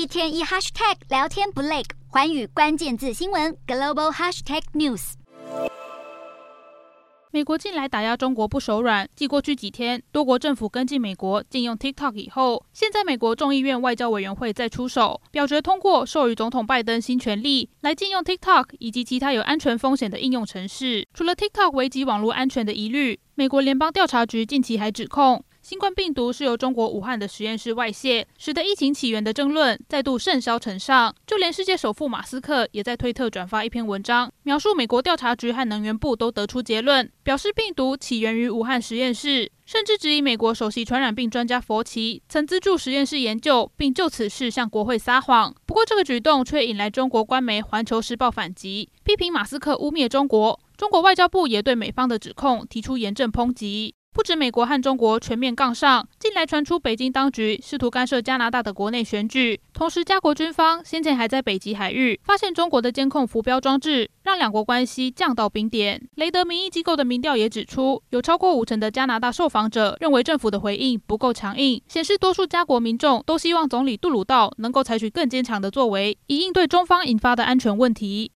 一天一 hashtag 聊天不累，寰宇关键字新闻 global hashtag news。美国近来打压中国不手软，继过去几天多国政府跟进美国禁用 TikTok 以后，现在美国众议院外交委员会再出手，表决通过授予总统拜登新权力来禁用 TikTok 以及其他有安全风险的应用程式。除了 TikTok 危及网络安全的疑虑，美国联邦调查局近期还指控。新冠病毒是由中国武汉的实验室外泄，使得疫情起源的争论再度甚嚣尘上。就连世界首富马斯克也在推特转发一篇文章，描述美国调查局和能源部都得出结论，表示病毒起源于武汉实验室，甚至质疑美国首席传染病专家佛奇曾资助实验室研究，并就此事向国会撒谎。不过，这个举动却引来中国官媒《环球时报》反击，批评马斯克污蔑中国。中国外交部也对美方的指控提出严正抨击。不止美国和中国全面杠上，近来传出北京当局试图干涉加拿大的国内选举，同时加国军方先前还在北极海域发现中国的监控浮标装置，让两国关系降到冰点。雷德民意机构的民调也指出，有超过五成的加拿大受访者认为政府的回应不够强硬，显示多数加国民众都希望总理杜鲁道能够采取更坚强的作为，以应对中方引发的安全问题。